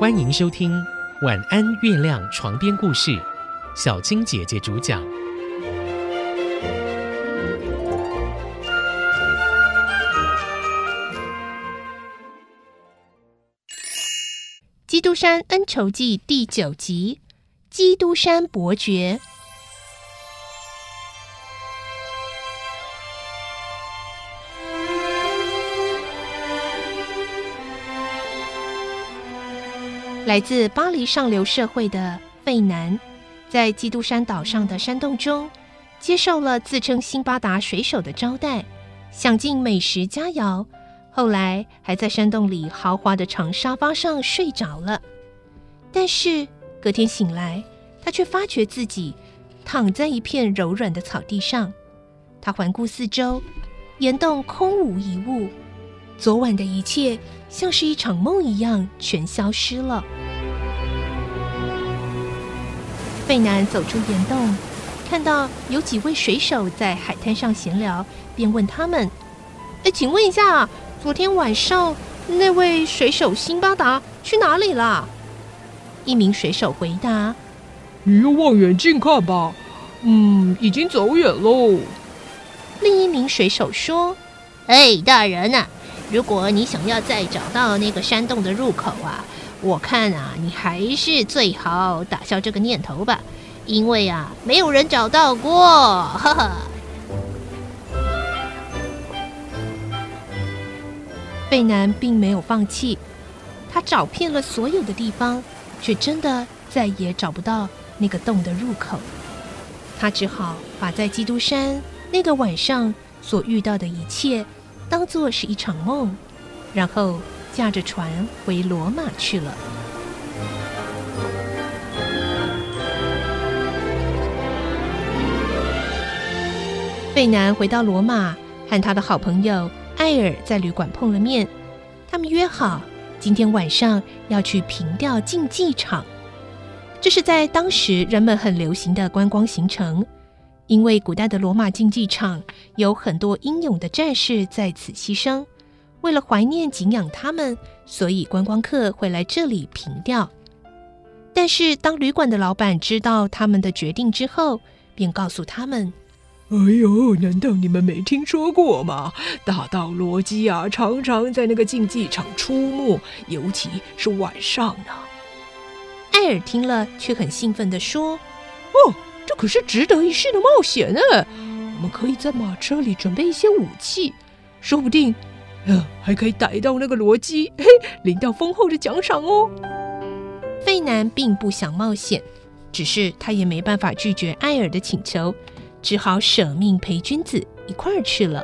欢迎收听《晚安月亮》床边故事，小青姐姐主讲。《基督山恩仇记》第九集：基督山伯爵。来自巴黎上流社会的费南，在基督山岛上的山洞中，接受了自称辛巴达水手的招待，享尽美食佳肴。后来还在山洞里豪华的长沙发上睡着了。但是隔天醒来，他却发觉自己躺在一片柔软的草地上。他环顾四周，岩洞空无一物。昨晚的一切像是一场梦一样，全消失了。费南走出岩洞，看到有几位水手在海滩上闲聊，便问他们：“哎，请问一下，昨天晚上那位水手辛巴达去哪里了？”一名水手回答：“你用望远镜看吧，嗯，已经走远喽。”另一名水手说：“哎，大人呐！”如果你想要再找到那个山洞的入口啊，我看啊，你还是最好打消这个念头吧，因为啊，没有人找到过。呵呵。费南并没有放弃，他找遍了所有的地方，却真的再也找不到那个洞的入口。他只好把在基督山那个晚上所遇到的一切。当做是一场梦，然后驾着船回罗马去了。费南回到罗马，和他的好朋友艾尔在旅馆碰了面。他们约好今天晚上要去平调竞技场，这是在当时人们很流行的观光行程。因为古代的罗马竞技场有很多英勇的战士在此牺牲，为了怀念敬仰他们，所以观光客会来这里凭吊。但是当旅馆的老板知道他们的决定之后，便告诉他们：“哎呦，难道你们没听说过吗？大盗罗基啊，常常在那个竞技场出没，尤其是晚上呢。”艾尔听了，却很兴奋地说：“哦。”这可是值得一试的冒险呢！我们可以在马车里准备一些武器，说不定，呃，还可以逮到那个罗基，嘿，领到丰厚的奖赏哦。费南并不想冒险，只是他也没办法拒绝艾尔的请求，只好舍命陪君子一块儿去了。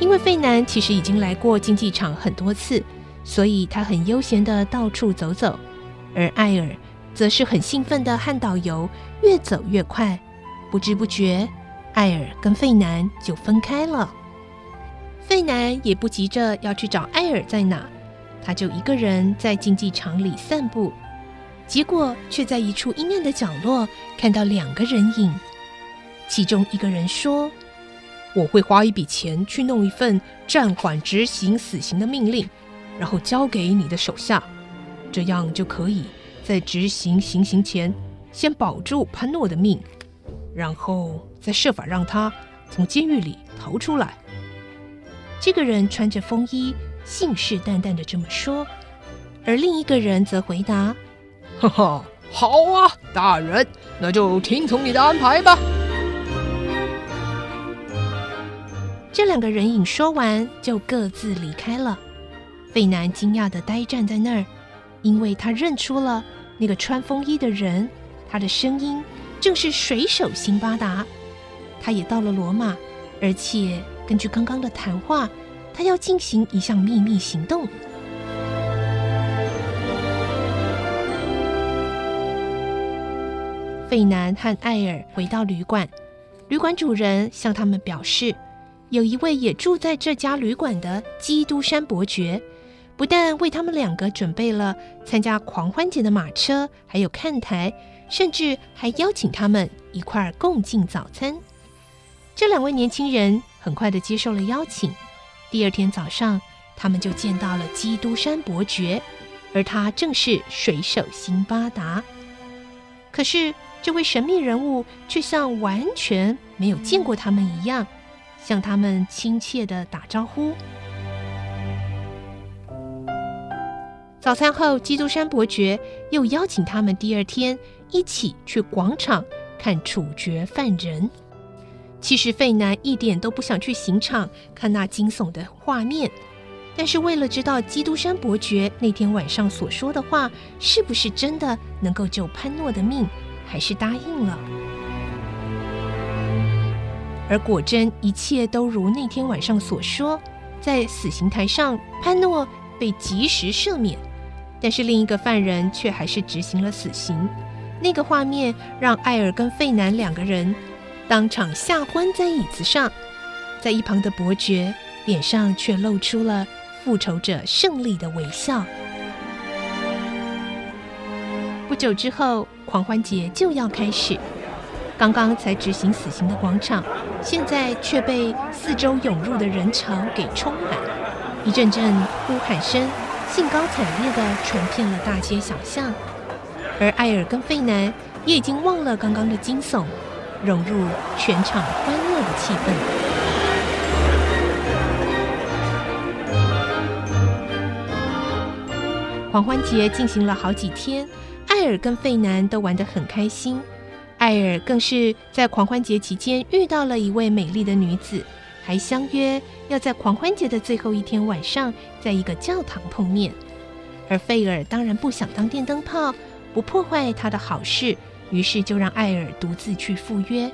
因为费南其实已经来过竞技场很多次，所以他很悠闲的到处走走。而艾尔则是很兴奋的和导游越走越快，不知不觉，艾尔跟费南就分开了。费南也不急着要去找艾尔在哪，他就一个人在竞技场里散步，结果却在一处阴暗的角落看到两个人影。其中一个人说：“我会花一笔钱去弄一份暂缓执行死刑的命令，然后交给你的手下。”这样就可以在执行行刑前先保住潘诺的命，然后再设法让他从监狱里逃出来。这个人穿着风衣，信誓旦旦的这么说，而另一个人则回答：“哈哈，好啊，大人，那就听从你的安排吧。”这两个人影说完，就各自离开了。费南惊讶的呆站在那儿。因为他认出了那个穿风衣的人，他的声音正是水手辛巴达。他也到了罗马，而且根据刚刚的谈话，他要进行一项秘密行动。费南和艾尔回到旅馆，旅馆主人向他们表示，有一位也住在这家旅馆的基督山伯爵。不但为他们两个准备了参加狂欢节的马车，还有看台，甚至还邀请他们一块儿共进早餐。这两位年轻人很快的接受了邀请。第二天早上，他们就见到了基督山伯爵，而他正是水手辛巴达。可是，这位神秘人物却像完全没有见过他们一样，向他们亲切的打招呼。早餐后，基督山伯爵又邀请他们第二天一起去广场看处决犯人。其实费南一点都不想去刑场看那惊悚的画面，但是为了知道基督山伯爵那天晚上所说的话是不是真的能够救潘诺的命，还是答应了。而果真一切都如那天晚上所说，在死刑台上，潘诺被及时赦免，但是另一个犯人却还是执行了死刑。那个画面让艾尔跟费南两个人。当场吓昏在椅子上，在一旁的伯爵脸上却露出了复仇者胜利的微笑。不久之后，狂欢节就要开始。刚刚才执行死刑的广场，现在却被四周涌入的人潮给充满，一阵阵呼喊声兴高采烈地传遍了大街小巷。而艾尔跟费南也已经忘了刚刚的惊悚。融入全场欢乐的气氛。狂欢节进行了好几天，艾尔跟费南都玩得很开心。艾尔更是在狂欢节期间遇到了一位美丽的女子，还相约要在狂欢节的最后一天晚上，在一个教堂碰面。而费尔当然不想当电灯泡，不破坏他的好事。于是就让艾尔独自去赴约，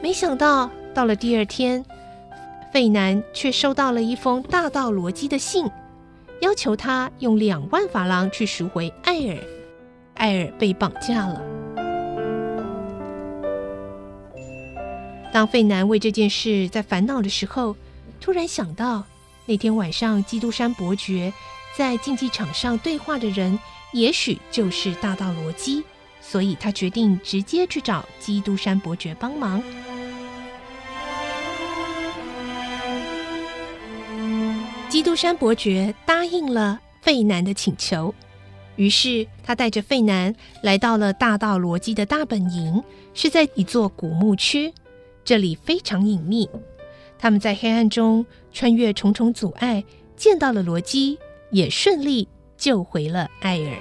没想到到了第二天，费南却收到了一封大盗罗基的信，要求他用两万法郎去赎回艾尔。艾尔被绑架了。当费南为这件事在烦恼的时候，突然想到那天晚上基督山伯爵在竞技场上对话的人，也许就是大道罗基。所以他决定直接去找基督山伯爵帮忙。基督山伯爵答应了费南的请求，于是他带着费南来到了大道罗基的大本营，是在一座古墓区，这里非常隐秘。他们在黑暗中穿越重重阻碍，见到了罗基，也顺利救回了艾尔。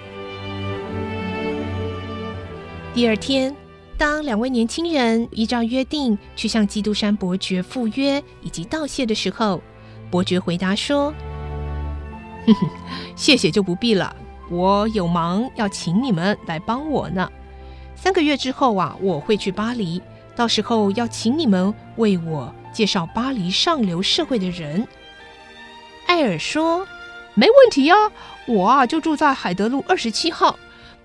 第二天，当两位年轻人依照约定去向基督山伯爵赴约以及道谢的时候，伯爵回答说：“哼哼，谢谢就不必了，我有忙要请你们来帮我呢。三个月之后啊，我会去巴黎，到时候要请你们为我介绍巴黎上流社会的人。”艾尔说：“没问题呀，我啊就住在海德路二十七号。”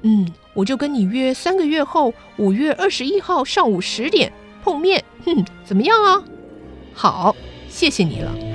嗯，我就跟你约三个月后五月二十一号上午十点碰面，哼，怎么样啊？好，谢谢你了。